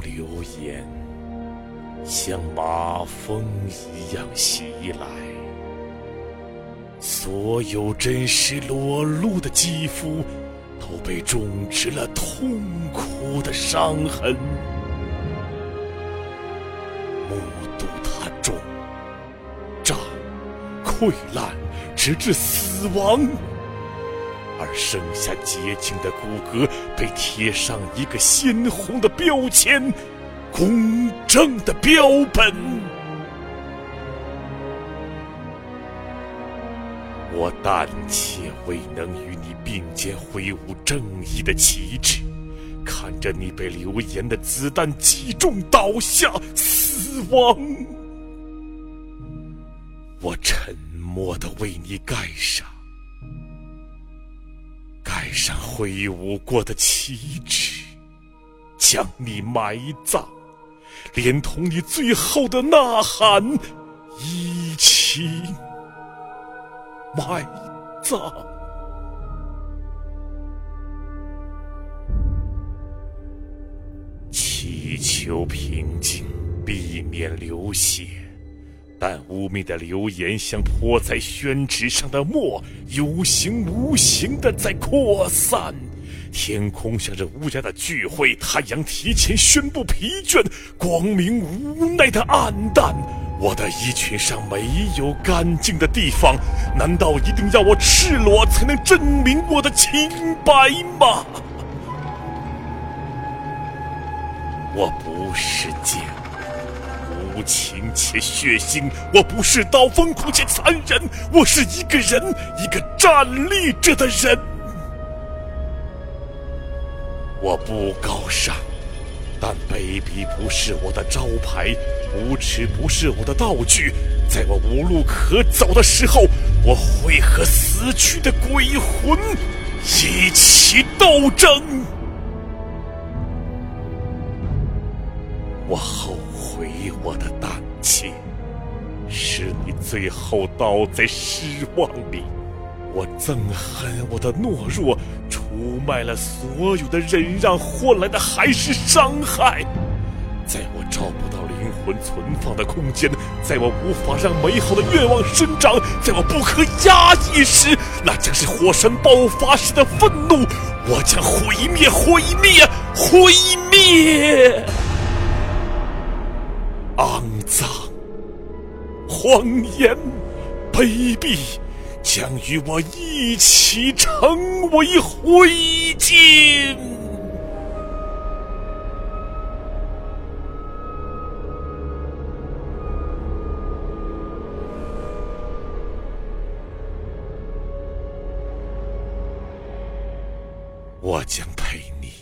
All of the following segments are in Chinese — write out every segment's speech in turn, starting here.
流言像马蜂一样袭来，所有真实裸露的肌肤都被种植了痛苦的伤痕。目睹它肿、胀、溃烂，直至死亡。而剩下洁净的骨骼被贴上一个鲜红的标签——公正的标本。我胆怯未能与你并肩挥舞正义的旗帜，看着你被流言的子弹击中倒下死亡，我沉默地为你盖上。上挥舞过的旗帜，将你埋葬，连同你最后的呐喊一起埋葬。祈求平静，避免流血。但污蔑的流言像泼在宣纸上的墨，有形无形的在扩散。天空像是乌鸦的聚会，太阳提前宣布疲倦，光明无奈的暗淡。我的衣裙上没有干净的地方，难道一定要我赤裸才能证明我的清白吗？我不是剑。无情且血腥，我不是刀锋苦且残忍，我是一个人，一个站立着的人。我不高尚，但卑鄙不是我的招牌，无耻不是我的道具。在我无路可走的时候，我会和死去的鬼魂一起斗争。我后。悔我的胆怯，使你最后倒在失望里。我憎恨我的懦弱，出卖了所有的忍让，换来的还是伤害。在我找不到灵魂存放的空间，在我无法让美好的愿望生长，在我不可压抑时，那将是火山爆发时的愤怒。我将毁灭，毁灭，毁灭。肮脏、谎言、卑鄙，将与我一起成为灰烬。我将陪你，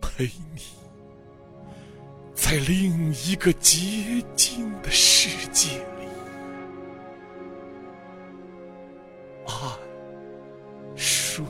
陪你。在另一个洁净的世界里，安睡。